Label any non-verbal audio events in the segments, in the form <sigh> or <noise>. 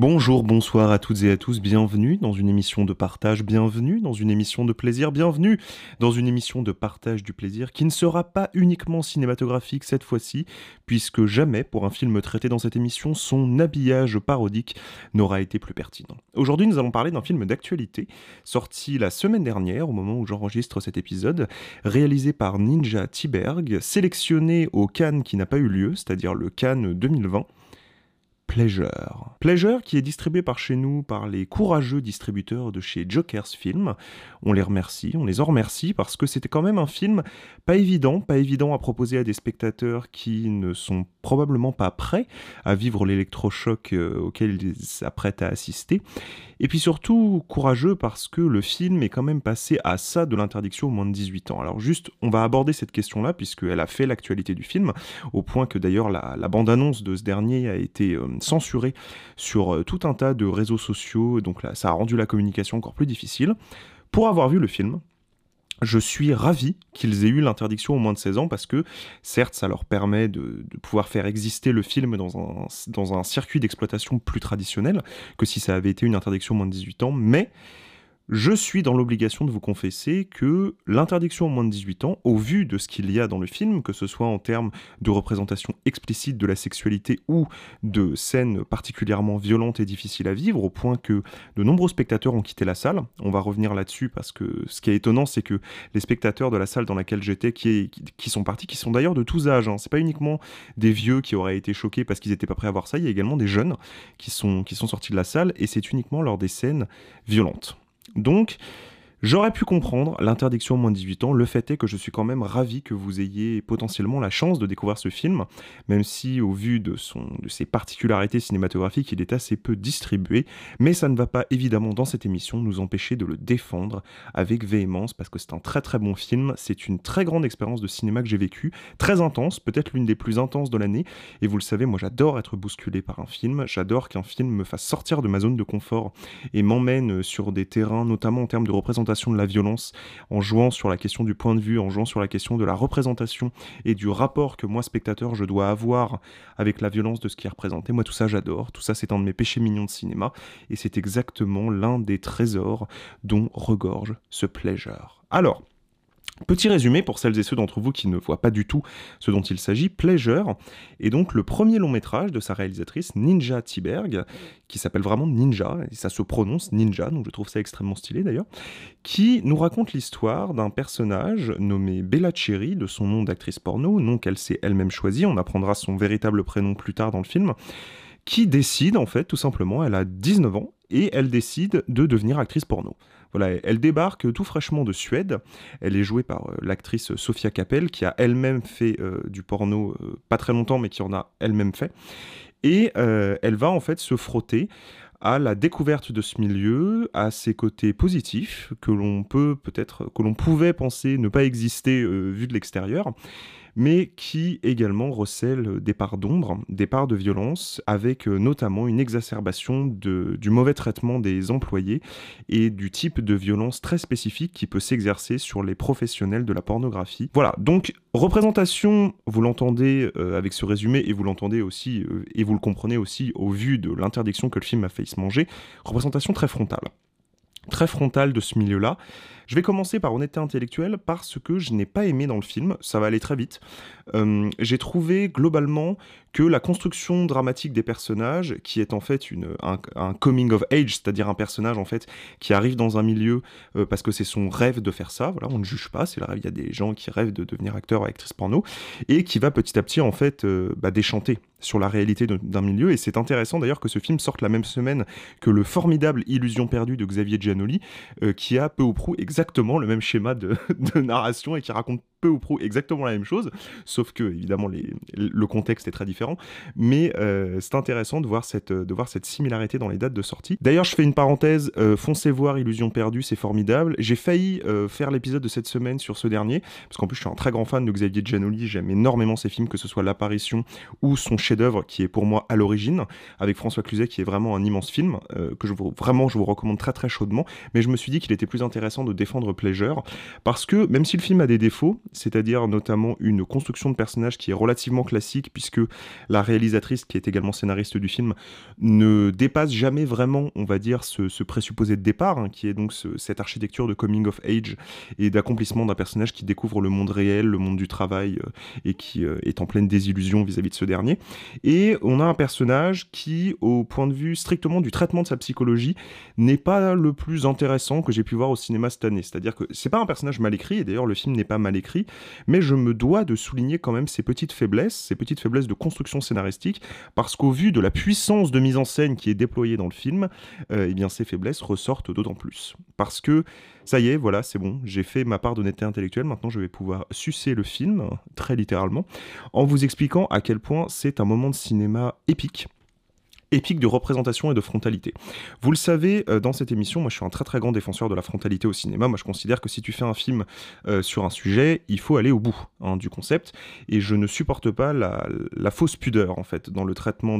Bonjour, bonsoir à toutes et à tous, bienvenue dans une émission de partage, bienvenue dans une émission de plaisir, bienvenue dans une émission de partage du plaisir qui ne sera pas uniquement cinématographique cette fois-ci, puisque jamais pour un film traité dans cette émission son habillage parodique n'aura été plus pertinent. Aujourd'hui nous allons parler d'un film d'actualité, sorti la semaine dernière au moment où j'enregistre cet épisode, réalisé par Ninja Tiberg, sélectionné au Cannes qui n'a pas eu lieu, c'est-à-dire le Cannes 2020, Pleasure. Pleasure qui est distribué par chez nous par les courageux distributeurs de chez Jokers Film. On les remercie, on les en remercie parce que c'était quand même un film pas évident, pas évident à proposer à des spectateurs qui ne sont probablement pas prêts à vivre l'électrochoc euh, auquel ils s'apprêtent à assister. Et puis surtout courageux parce que le film est quand même passé à ça de l'interdiction au moins de 18 ans. Alors juste, on va aborder cette question-là puisqu'elle a fait l'actualité du film, au point que d'ailleurs la, bande-annonce de ce dernier a été euh, censurée sur euh, tout un tas de réseaux sociaux, donc là, ça a rendu la communication encore plus difficile. Pour avoir vu le film, je suis ravi qu'ils aient eu l'interdiction au moins de 16 ans parce que, certes, ça leur permet de, pouvoir faire exister le film dans un, dans un circuit d'exploitation plus traditionnel que si ça avait été une interdiction au moins de 18 ans, mais je suis dans l'obligation de vous confesser que l'interdiction au moins de 18 ans, au vu de ce qu'il y a dans le film, que ce soit en termes de représentation explicite de la sexualité ou de scènes particulièrement violentes et difficiles à vivre, au point que de nombreux spectateurs ont quitté la salle. On va revenir là-dessus parce que ce qui est étonnant, c'est que les spectateurs de la salle dans laquelle j'étais, qui, sont partis, qui sont d'ailleurs de tous âges, hein. c'est pas uniquement des vieux qui auraient été choqués parce qu'ils n'étaient pas prêts à voir ça, il y a également des jeunes qui sont sortis de la salle et c'est uniquement lors des scènes violentes. Donc, J'aurais pu comprendre l'interdiction moins de 18 ans, le fait est que je suis quand même ravi que vous ayez potentiellement la chance de découvrir ce film, même si au vu de, son, de ses particularités cinématographiques, il est assez peu distribué, mais ça ne va pas évidemment dans cette émission nous empêcher de le défendre avec véhémence, parce que c'est un très très bon film, c'est une très grande expérience de cinéma que j'ai vécue, très intense, peut-être l'une des plus intenses de l'année, et vous le savez, moi j'adore être bousculé par un film, j'adore qu'un film me fasse sortir de ma zone de confort et m'emmène sur des terrains, notamment en termes de représentation de la violence, en jouant sur la question du point de vue, en jouant sur la question de la représentation et du rapport que moi, spectateur, je dois avoir avec la violence de ce qui est représenté. Moi, tout ça, j'adore. Tout ça, c'est un de mes péchés mignons de cinéma. Et c'est exactement l'un des trésors dont regorge ce pleasure. Alors, Petit résumé pour celles et ceux d'entre vous qui ne voient pas du tout ce dont il s'agit, Pleasure est donc le premier long métrage de sa réalisatrice Ninja Tiberg, qui s'appelle vraiment Ninja, et ça se prononce Ninja, donc je trouve ça extrêmement stylé d'ailleurs, qui nous raconte l'histoire d'un personnage nommé Bella Cherry, de son nom d'actrice porno, nom qu'elle s'est elle-même choisi, on apprendra son véritable prénom plus tard dans le film, qui décide en fait tout simplement, elle a 19 ans, et elle décide de devenir actrice porno. Voilà, elle débarque tout fraîchement de Suède. Elle est jouée par euh, l'actrice Sophia Capel, qui a elle-même fait euh, du porno euh, pas très longtemps, mais qui en a elle-même fait. Et elle va en fait se frotter à la découverte de ce milieu, à ses côtés positifs que l'on peut peut-être, que l'on pouvait penser ne pas exister vu de l'extérieur, mais qui également recèle des parts d'ombre, des parts de violence, avec euh, notamment une exacerbation du mauvais traitement des employés et du type de violence très spécifique qui peut s'exercer sur les professionnels de la pornographie. Voilà, donc représentation, vous l'entendez euh, avec ce résumé et vous l'entendez aussi, euh, et vous le comprenez aussi au vu de l'interdiction que le film a fait se manger, représentation très frontale. Très frontale de ce milieu-là. Je vais commencer par honnêteté intellectuelle parce que je n'ai pas aimé dans le film, ça va aller très vite. Euh, j'ai trouvé globalement que la construction dramatique des personnages, qui est en fait un, coming of age, c'est-à-dire un personnage en fait qui arrive dans un milieu euh, parce que c'est son rêve de faire ça, voilà, on ne juge pas, c'est le rêve, il y a des gens qui rêvent de devenir acteur ou actrice porno, et qui va petit à petit en fait euh, bah, déchanter sur la réalité d'un milieu, et c'est intéressant d'ailleurs que ce film sorte la même semaine que le formidable Illusion perdue de Xavier Giannoli, qui a peu ou prou exactement le même schéma de, <laughs> de narration et qui raconte peu ou prou exactement la même chose, sauf que évidemment le contexte est très différent, mais euh, c'est intéressant de voir, cette, de voir cette similarité dans les dates de sortie. D'ailleurs, je fais une parenthèse, euh, foncez voir Illusion perdue, c'est formidable. J'ai failli euh, faire l'épisode de cette semaine sur ce dernier, parce qu'en plus je suis un très grand fan de Xavier Giannoli, j'aime énormément ses films, que ce soit l'apparition ou son chef-d'œuvre qui est pour moi à l'origine, avec François Cluzet qui est vraiment un immense film, que je vous, vraiment je vous recommande très très chaudement, mais je me suis dit qu'il était plus intéressant de défendre Pleasure, parce que même si le film a des défauts, c'est-à-dire notamment une construction de personnage qui est relativement classique, puisque la réalisatrice, qui est également scénariste du film, ne dépasse jamais vraiment, on va dire, ce, présupposé de départ, hein, qui est donc cette architecture de coming of age et d'accomplissement d'un personnage qui découvre le monde réel, le monde du travail, euh, et qui euh, est en pleine désillusion vis-à-vis de ce dernier. Et on a un personnage qui, au point de vue strictement du traitement de sa psychologie, n'est pas le plus intéressant que j'ai pu voir au cinéma cette année. C'est-à-dire que c'est pas un personnage mal écrit, et d'ailleurs le film n'est pas mal écrit, mais je me dois de souligner quand même ses petites faiblesses, ses petites faiblesses de construction scénaristique, parce qu'au vu de la puissance de mise en scène qui est déployée dans le film, euh, eh ces faiblesses ressortent d'autant plus. Parce que ça y est, voilà, c'est bon, j'ai fait ma part d'honnêteté intellectuelle, maintenant je vais pouvoir sucer le film, très littéralement, en vous expliquant à quel point c'est un moment de cinéma épique épique de représentation et de frontalité. Vous le savez, euh, dans cette émission, moi je suis un très très grand défenseur de la frontalité au cinéma. Moi je considère que si tu fais un film euh, sur un sujet, il faut aller au bout hein, du concept. Et je ne supporte pas la, fausse pudeur en fait dans le traitement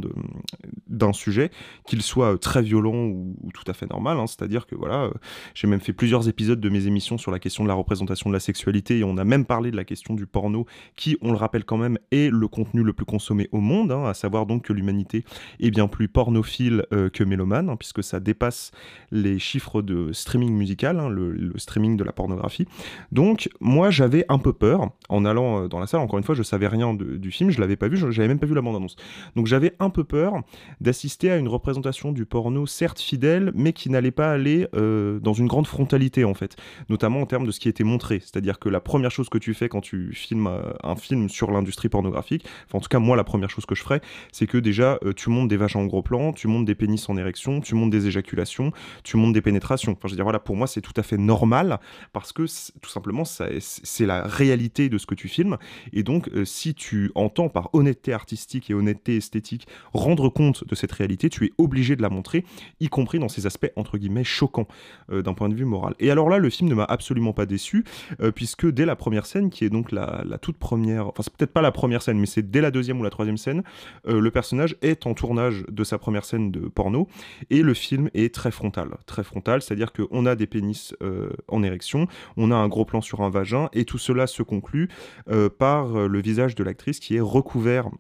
d'un sujet, qu'il soit euh, très violent ou, tout à fait normal. Hein. C'est-à-dire que voilà, j'ai même fait plusieurs épisodes de mes émissions sur la question de la représentation de la sexualité et on a même parlé de la question du porno qui, on le rappelle quand même, est le contenu le plus consommé au monde, hein, à savoir donc que l'humanité est bien plus plus pornophile euh, que mélomane, hein, puisque ça dépasse les chiffres de streaming musical, hein, le, streaming de la pornographie. Donc, moi, j'avais un peu peur en allant euh, dans la salle. Encore une fois, je savais rien du film, je l'avais pas vu, j'avais même pas vu la bande-annonce. Donc, j'avais un peu peur d'assister à une représentation du porno, certes fidèle, mais qui n'allait pas aller euh, dans une grande frontalité, en fait, notamment en termes de ce qui était montré. C'est-à-dire que la première chose que tu fais quand tu filmes un film sur l'industrie pornographique, en tout cas, moi, la première chose que je ferais, c'est que déjà, tu montes des vaches en gros plan, tu montes des pénis en érection, tu montes des éjaculations, tu montes des pénétrations. Enfin, je veux dire, voilà, pour moi, c'est tout à fait normal parce que tout simplement, c'est la réalité de ce que tu filmes. Et donc, euh, si tu entends par honnêteté artistique et honnêteté esthétique rendre compte de cette réalité, tu es obligé de la montrer, y compris dans ces aspects entre guillemets choquants euh, d'un point de vue moral. Et alors là, le film ne m'a absolument pas déçu, euh, puisque dès la première scène, qui est donc la, la toute première, enfin, c'est peut-être pas la première scène, mais c'est dès la deuxième ou la troisième scène, le personnage est en tournage de sa première scène de porno. Et le film est très frontal. Très frontal, c'est-à-dire qu'on a des pénis euh, en érection, on a un gros plan sur un vagin, et tout cela se conclut euh, par euh, le visage de l'actrice qui est recouvert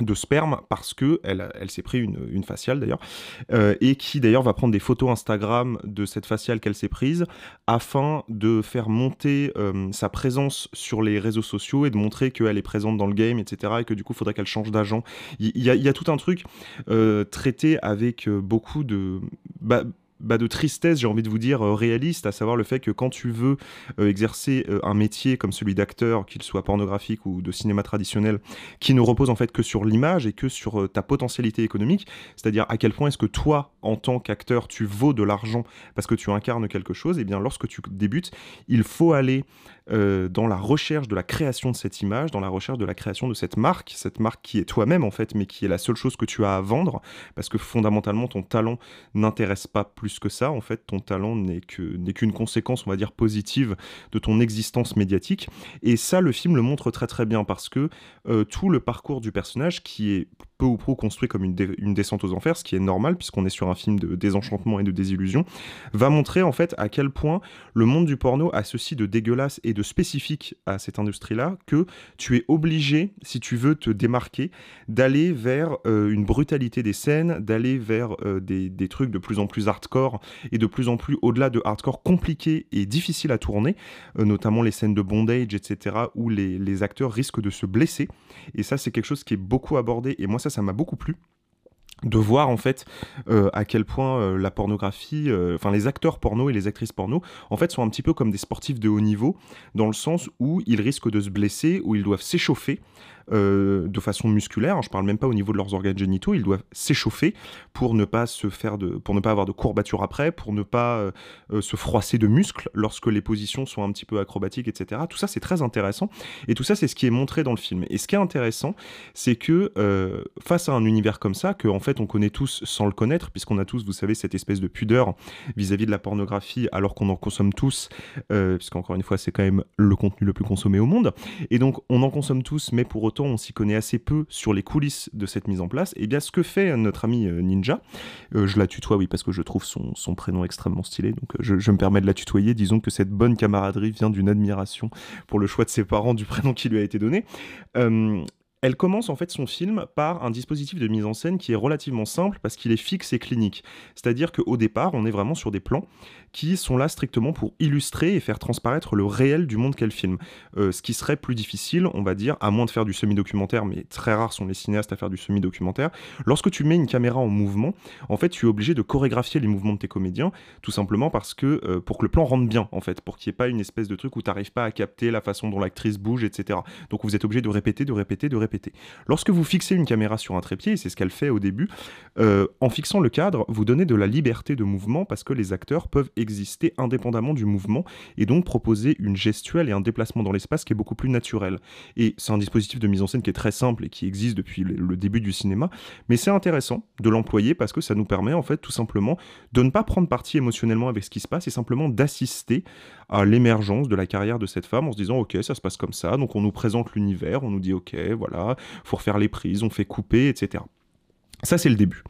de sperme parce que elle, s'est pris une, faciale d'ailleurs euh, et qui d'ailleurs va prendre des photos Instagram de cette faciale qu'elle s'est prise afin de faire monter euh, sa présence sur les réseaux sociaux et de montrer qu'elle est présente dans le game etc et que du coup faudrait qu'elle change d'agent. Il y, y, a tout un truc euh, traité avec beaucoup de bah, bah, de tristesse, j'ai envie de vous dire, euh, réaliste, à savoir le fait que quand tu veux euh, exercer euh, un métier comme celui d'acteur, qu'il soit pornographique ou de cinéma traditionnel, qui ne repose en fait que sur l'image et que sur ta potentialité économique, c'est-à-dire à quel point est-ce que toi, en tant qu'acteur, tu vaux de l'argent parce que tu incarnes quelque chose, et eh bien lorsque tu débutes, il faut aller dans la recherche de la création de cette image, dans la recherche de la création de cette marque, cette marque qui est toi-même en fait, mais qui est la seule chose que tu as à vendre, parce que fondamentalement ton talent n'intéresse pas plus que ça, en fait ton talent n'est qu'une conséquence, on va dire, positive de ton existence médiatique, et ça le film le montre très très bien, parce que euh, tout le parcours du personnage, qui est peu ou prou construit comme une, descente aux enfers, ce qui est normal puisqu'on est sur un film de désenchantement et de désillusion, va montrer en fait à quel point le monde du porno a ceci de dégueulasse et de spécifique à cette industrie-là que tu es obligé, si tu veux te démarquer, d'aller vers euh, une brutalité des scènes, d'aller vers euh, des, trucs de plus en plus hardcore et de plus en plus au-delà de hardcore compliqué et difficile à tourner, euh, notamment les scènes de bondage, etc., où les, les acteurs risquent de se blesser. Et ça, c'est quelque chose qui est beaucoup abordé. Et moi, ça, ça m'a beaucoup plu de voir en fait euh, à quel point euh, la pornographie, euh, enfin les acteurs porno et les actrices porno, en fait sont un petit peu comme des sportifs de haut niveau, dans le sens où ils risquent de se blesser, où ils doivent s'échauffer, de façon musculaire. Je parle même pas au niveau de leurs organes génitaux. Ils doivent s'échauffer pour ne pas se faire de, pour ne pas avoir de courbatures après, pour ne pas euh, euh, se froisser de muscles lorsque les positions sont un petit peu acrobatiques, etc. Tout ça c'est très intéressant et tout ça c'est ce qui est montré dans le film. Et ce qui est intéressant, c'est que face à un univers comme ça, que en fait fait on connaît tous sans le connaître, puisqu'on a tous, vous savez, cette espèce de pudeur vis-à-vis de la pornographie, alors qu'on en consomme tous, euh, puisqu'encore une fois c'est quand même le contenu le plus consommé au monde. Et donc on en consomme tous, mais pour autant on s'y connaît assez peu sur les coulisses de cette mise en place. Et bien ce que fait notre ami euh, Ninja, euh, je la tutoie oui parce que je trouve son, prénom extrêmement stylé, donc je, je me permets de la tutoyer. Disons que cette bonne camaraderie vient d'une admiration pour le choix de ses parents du prénom qui lui a été donné. Euh, elle commence en fait son film par un dispositif de mise en scène qui est relativement simple parce qu'il est fixe et clinique. C'est-à-dire qu'au départ, on est vraiment sur des plans qui sont là strictement pour illustrer et faire transparaître le réel du monde qu'elle filme. Euh, ce qui serait plus difficile, on va dire, à moins de faire du semi-documentaire, mais très rares sont les cinéastes à faire du semi-documentaire. Lorsque tu mets une caméra en mouvement, en fait, tu es obligé de chorégraphier les mouvements de tes comédiens, tout simplement parce que euh, pour que le plan rentre bien, en fait, pour qu'il n'y ait pas une espèce de truc où tu n'arrives pas à capter la façon dont l'actrice bouge, etc. Donc vous êtes obligé de répéter, de répéter, de répéter. Lorsque vous fixez une caméra sur un trépied, et c'est ce qu'elle fait au début, euh, en fixant le cadre, vous donnez de la liberté de mouvement parce que les acteurs peuvent exister indépendamment du mouvement et donc proposer une gestuelle et un déplacement dans l'espace qui est beaucoup plus naturel. Et c'est un dispositif de mise en scène qui est très simple et qui existe depuis le début du cinéma, mais c'est intéressant de l'employer parce que ça nous permet en fait tout simplement de ne pas prendre parti émotionnellement avec ce qui se passe et simplement d'assister à l'émergence de la carrière de cette femme en se disant ok ça se passe comme ça, donc on nous présente l'univers, on nous dit ok voilà, faut refaire les prises, on fait couper, etc. Ça c'est le début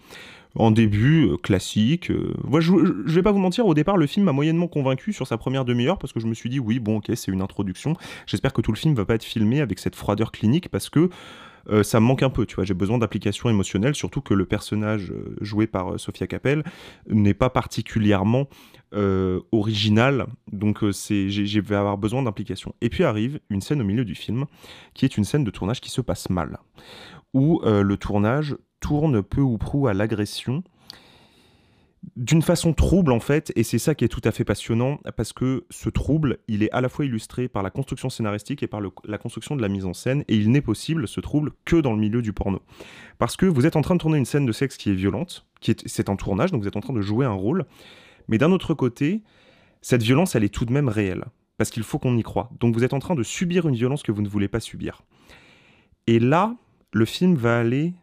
en début euh, classique. Euh, moi, je, je, vais pas vous mentir, au départ, le film m'a moyennement convaincu sur sa première demi-heure parce que je me suis dit, oui, bon, ok, c'est une introduction. J'espère que tout le film va pas être filmé avec cette froideur clinique parce que euh, ça me manque un peu, tu vois. J'ai besoin d'application émotionnelle, surtout que le personnage joué par Sophia Capel n'est pas particulièrement original, donc c'est, j'ai, vais avoir besoin d'implication. Et puis arrive une scène au milieu du film, qui est une scène de tournage qui se passe mal, où le tournage tourne peu ou prou à l'agression d'une façon trouble en fait, et c'est ça qui est tout à fait passionnant, parce que ce trouble, il est à la fois illustré par la construction scénaristique et par la construction de la mise en scène, et il n'est possible, ce trouble, que dans le milieu du porno. Parce que vous êtes en train de tourner une scène de sexe qui est violente, qui est, c'est un tournage, donc vous êtes en train de jouer un rôle, mais d'un autre côté, cette violence, elle est tout de même réelle, parce qu'il faut qu'on y croit. Donc vous êtes en train de subir une violence que vous ne voulez pas subir. Et là, le film va aller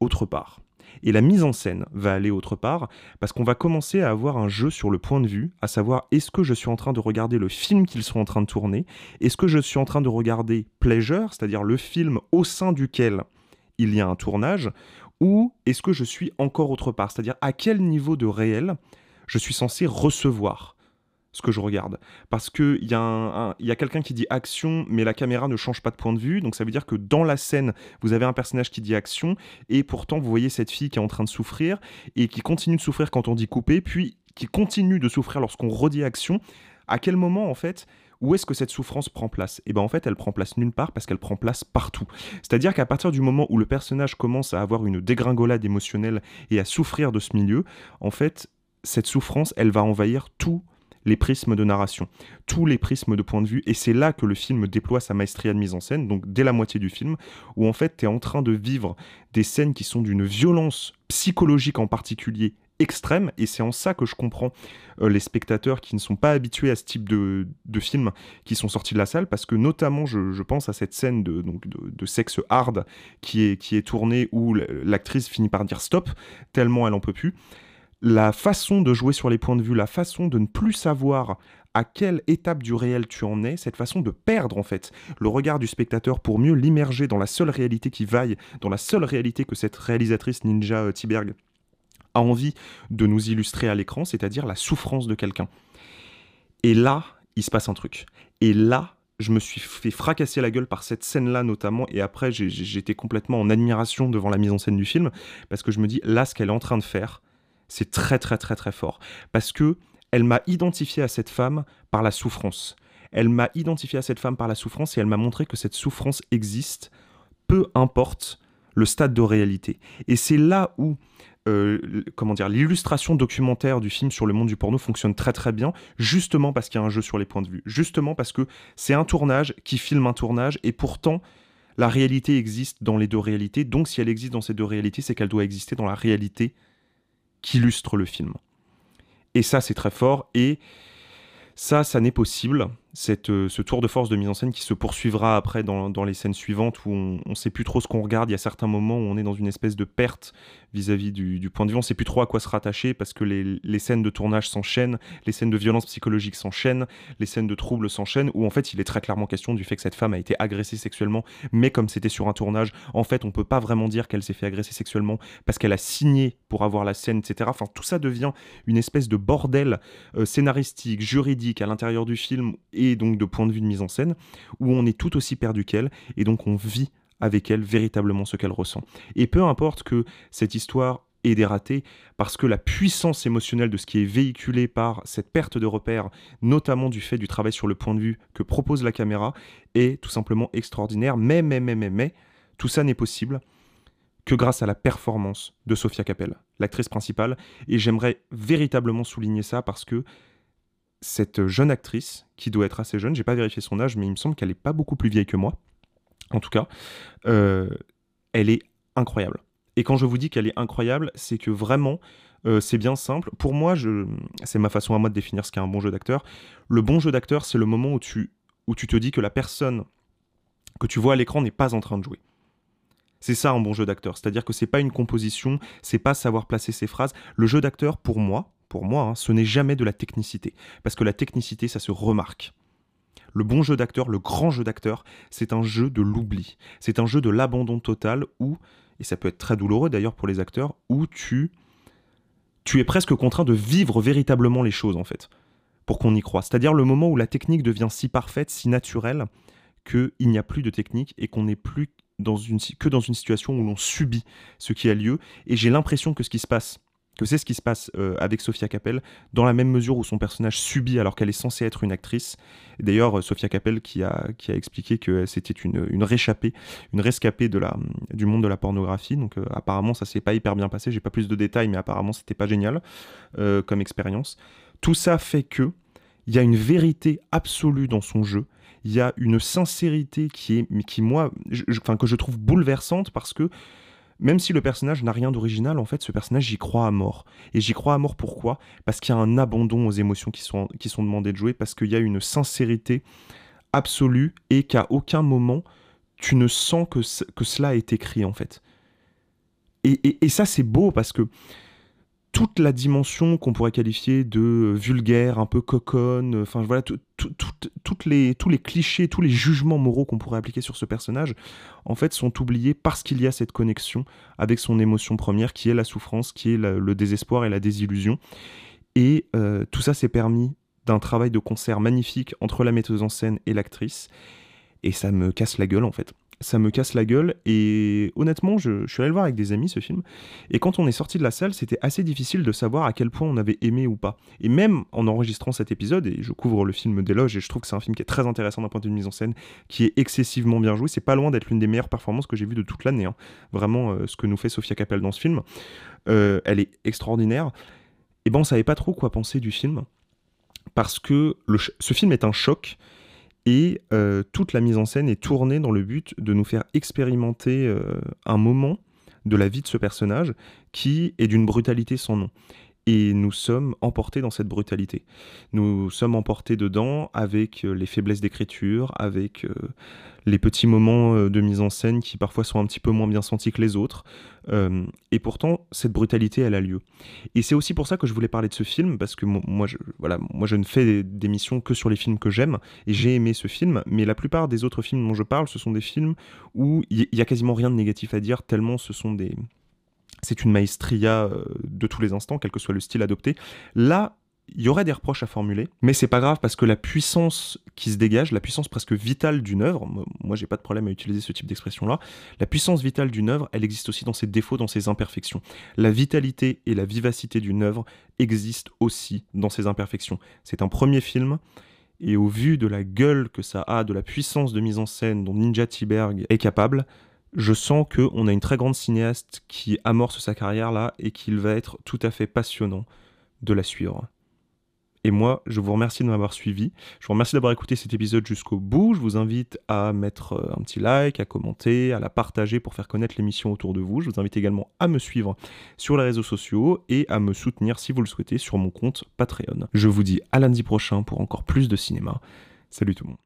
autre part. Et la mise en scène va aller autre part, parce qu'on va commencer à avoir un jeu sur le point de vue, à savoir est-ce que je suis en train de regarder le film qu'ils sont en train de tourner, est-ce que je suis en train de regarder Pleasure, c'est-à-dire le film au sein duquel il y a un tournage, ou est-ce que je suis encore autre part, c'est-à-dire à quel niveau de réel je suis censé recevoir ce que je regarde. Parce qu'il y a, a quelqu'un qui dit action, mais la caméra ne change pas de point de vue. Donc ça veut dire que dans la scène, vous avez un personnage qui dit action, et pourtant vous voyez cette fille qui est en train de souffrir, et qui continue de souffrir quand on dit couper, puis qui continue de souffrir lorsqu'on redit action. À quel moment, en fait, où est-ce que cette souffrance prend place? Et eh bien en fait, elle prend place nulle part parce qu'elle prend place partout. C'est-à-dire qu'à partir du moment où le personnage commence à avoir une dégringolade émotionnelle et à souffrir de ce milieu, en fait, cette souffrance, elle va envahir tout les prismes de narration, tous les prismes de point de vue, et c'est là que le film déploie sa maestria de mise en scène, donc dès la moitié du film, où en fait tu es en train de vivre des scènes qui sont d'une violence psychologique en particulier extrême, et c'est en ça que je comprends euh, les spectateurs qui ne sont pas habitués à ce type de, de film qui sont sortis de la salle, parce que notamment je, pense à cette scène de, donc de, sexe hard qui est, qui est tournée où l'actrice finit par dire stop, tellement elle en peut plus la façon de jouer sur les points de vue, la façon de ne plus savoir à quelle étape du réel tu en es, cette façon de perdre en fait le regard du spectateur pour mieux l'immerger dans la seule réalité qui vaille, dans la seule réalité que cette réalisatrice Ninja euh, a envie de nous illustrer à l'écran, c'est-à-dire la souffrance de quelqu'un. Et là, il se passe un truc. Et là, je me suis fait fracasser la gueule par cette scène-là notamment, et après j'étais complètement en admiration devant la mise en scène du film, parce que je me dis, là, ce qu'elle est en train de faire, c'est très très très très fort. Parce que elle m'a identifié à cette femme par la souffrance. Elle m'a identifié à cette femme par la souffrance et elle m'a montré que cette souffrance existe, peu importe le stade de réalité. Et c'est là où euh, comment dire, l'illustration documentaire du film sur le monde du porno fonctionne très très bien, justement parce qu'il y a un jeu sur les points de vue, justement parce que c'est un tournage qui filme un tournage, et pourtant la réalité existe dans les deux réalités, donc si elle existe dans ces deux réalités, c'est qu'elle doit exister dans la réalité qui illustre le film. Et ça, c'est très fort. Et ça, ça n'est possible. Cette, euh, ce tour de force de mise en scène qui se poursuivra après dans, dans les scènes suivantes où on ne sait plus trop ce qu'on regarde. Il y a certains moments où on est dans une espèce de perte vis-à-vis du, point de vue. On ne sait plus trop à quoi se rattacher parce que les, les scènes de tournage s'enchaînent, les scènes de violence psychologique s'enchaînent, les scènes de troubles s'enchaînent, où en fait il est très clairement question du fait que cette femme a été agressée sexuellement, mais comme c'était sur un tournage, en fait on peut pas vraiment dire qu'elle s'est fait agresser sexuellement parce qu'elle a signé pour avoir la scène, etc. Enfin tout ça devient une espèce de bordel euh, scénaristique, juridique à l'intérieur du film donc de point de vue de mise en scène, où on est tout aussi perdu qu'elle, et donc on vit avec elle véritablement ce qu'elle ressent. Et peu importe que cette histoire ait des parce que la puissance émotionnelle de ce qui est véhiculé par cette perte de repère, notamment du fait du travail sur le point de vue que propose la caméra, est tout simplement extraordinaire. Mais, mais, mais, mais, mais, tout ça n'est possible que grâce à la performance de Sophia Capel, l'actrice principale. Et j'aimerais véritablement souligner ça parce que cette jeune actrice, qui doit être assez jeune, j'ai pas vérifié son âge, mais il me semble qu'elle est pas beaucoup plus vieille que moi, en tout cas, euh, elle est incroyable. Et quand je vous dis qu'elle est incroyable, c'est que vraiment, euh, c'est bien simple. Pour moi, c'est ma façon à moi de définir ce qu'est un bon jeu d'acteur. Le bon jeu d'acteur, c'est le moment où tu, où tu te dis que la personne que tu vois à l'écran n'est pas en train de jouer. C'est ça un bon jeu d'acteur, c'est-à-dire que c'est pas une composition, c'est pas savoir placer ses phrases. Le jeu d'acteur, pour moi, pour moi, hein, ce n'est jamais de la technicité. Parce que la technicité, ça se remarque. Le bon jeu d'acteur, le grand jeu d'acteur, c'est un jeu de l'oubli. C'est un jeu de l'abandon total où, et ça peut être très douloureux d'ailleurs pour les acteurs, où tu, tu es presque contraint de vivre véritablement les choses en fait, pour qu'on y croit. C'est-à-dire le moment où la technique devient si parfaite, si naturelle, qu'il n'y a plus de technique et qu'on n'est plus que dans une situation où l'on subit ce qui a lieu. Et j'ai l'impression que ce qui se passe que c'est ce qui se passe euh, avec Sophia Capel, dans la même mesure où son personnage subit alors qu'elle est censée être une actrice. D'ailleurs, euh, Sophia Capel qui a, qui a expliqué que c'était une, une réchappée, une rescapée de la, du monde de la pornographie. Donc euh, apparemment, ça s'est pas hyper bien passé. J'ai pas plus de détails, mais apparemment, c'était pas génial comme expérience. Tout ça fait que il y a une vérité absolue dans son jeu. Il y a une sincérité qui est, qui moi, enfin que je trouve bouleversante parce que même si le personnage n'a rien d'original, en fait, ce personnage, j'y crois à mort. Et j'y crois à mort pourquoi? Parce qu'il y a un abandon aux émotions qui sont, qui sont demandées de jouer, parce qu'il y a une sincérité absolue et qu'à aucun moment, tu ne sens que, que cela est écrit, en fait. Et, et ça, c'est beau parce que toute la dimension qu'on pourrait qualifier de vulgaire, un peu coconne, enfin voilà, tous les clichés, tous les jugements moraux qu'on pourrait appliquer sur ce personnage, en fait, sont oubliés parce qu'il y a cette connexion avec son émotion première, qui est la souffrance, qui est le désespoir et la désillusion. Et euh, tout ça s'est permis d'un travail de concert magnifique entre la metteuse en scène et l'actrice. Et ça me casse la gueule, en fait ça me casse la gueule. Et honnêtement, je, suis allé le voir avec des amis ce film. Et quand on est sorti de la salle, c'était assez difficile de savoir à quel point on avait aimé ou pas. Et même en enregistrant cet épisode, et je couvre le film d'éloge, et je trouve que c'est un film qui est très intéressant d'un point de vue de mise en scène, qui est excessivement bien joué. C'est pas loin d'être l'une des meilleures performances que j'ai vues de toute l'année. Hein. Vraiment, euh, ce que nous fait Sofia Capel dans ce film, euh, elle est extraordinaire. Et ben, on savait pas trop quoi penser du film. Parce que ce film est un choc et euh, toute la mise en scène est tournée dans le but de nous faire expérimenter euh, un moment de la vie de ce personnage qui est d'une brutalité sans nom et nous sommes emportés dans cette brutalité. Nous sommes emportés dedans avec euh, les faiblesses d'écriture, avec euh, les petits moments euh, de mise en scène qui parfois sont un petit peu moins bien sentis que les autres. et pourtant, cette brutalité, elle a lieu. Et c'est aussi pour ça que je voulais parler de ce film, parce que moi, je, voilà, moi, je ne fais des missions que sur les films que j'aime, et j'ai aimé ce film, mais la plupart des autres films dont je parle, ce sont des films où il y, y a quasiment rien de négatif à dire, tellement ce sont des c'est une maestria euh, de tous les instants, quel que soit le style adopté. Là, il y aurait des reproches à formuler, mais c'est pas grave parce que la puissance qui se dégage, la puissance presque vitale d'une œuvre, moi j'ai pas de problème à utiliser ce type d'expression-là, la puissance vitale d'une œuvre, elle existe aussi dans ses défauts, dans ses imperfections. La vitalité et la vivacité d'une œuvre existent aussi dans ses imperfections. C'est un premier film, et au vu de la gueule que ça a, de la puissance de mise en scène dont Ninja Tiberg est capable, je sens qu'on a une très grande cinéaste qui amorce sa carrière là et qu'il va être tout à fait passionnant de la suivre. Et moi, je vous remercie de m'avoir suivi. Je vous remercie d'avoir écouté cet épisode jusqu'au bout. Je vous invite à mettre euh, un petit like, à commenter, à la partager pour faire connaître l'émission autour de vous. Je vous invite également à me suivre sur les réseaux sociaux et à me soutenir si vous le souhaitez sur mon compte Patreon. Je vous dis à lundi prochain pour encore plus de cinéma. Salut tout le monde.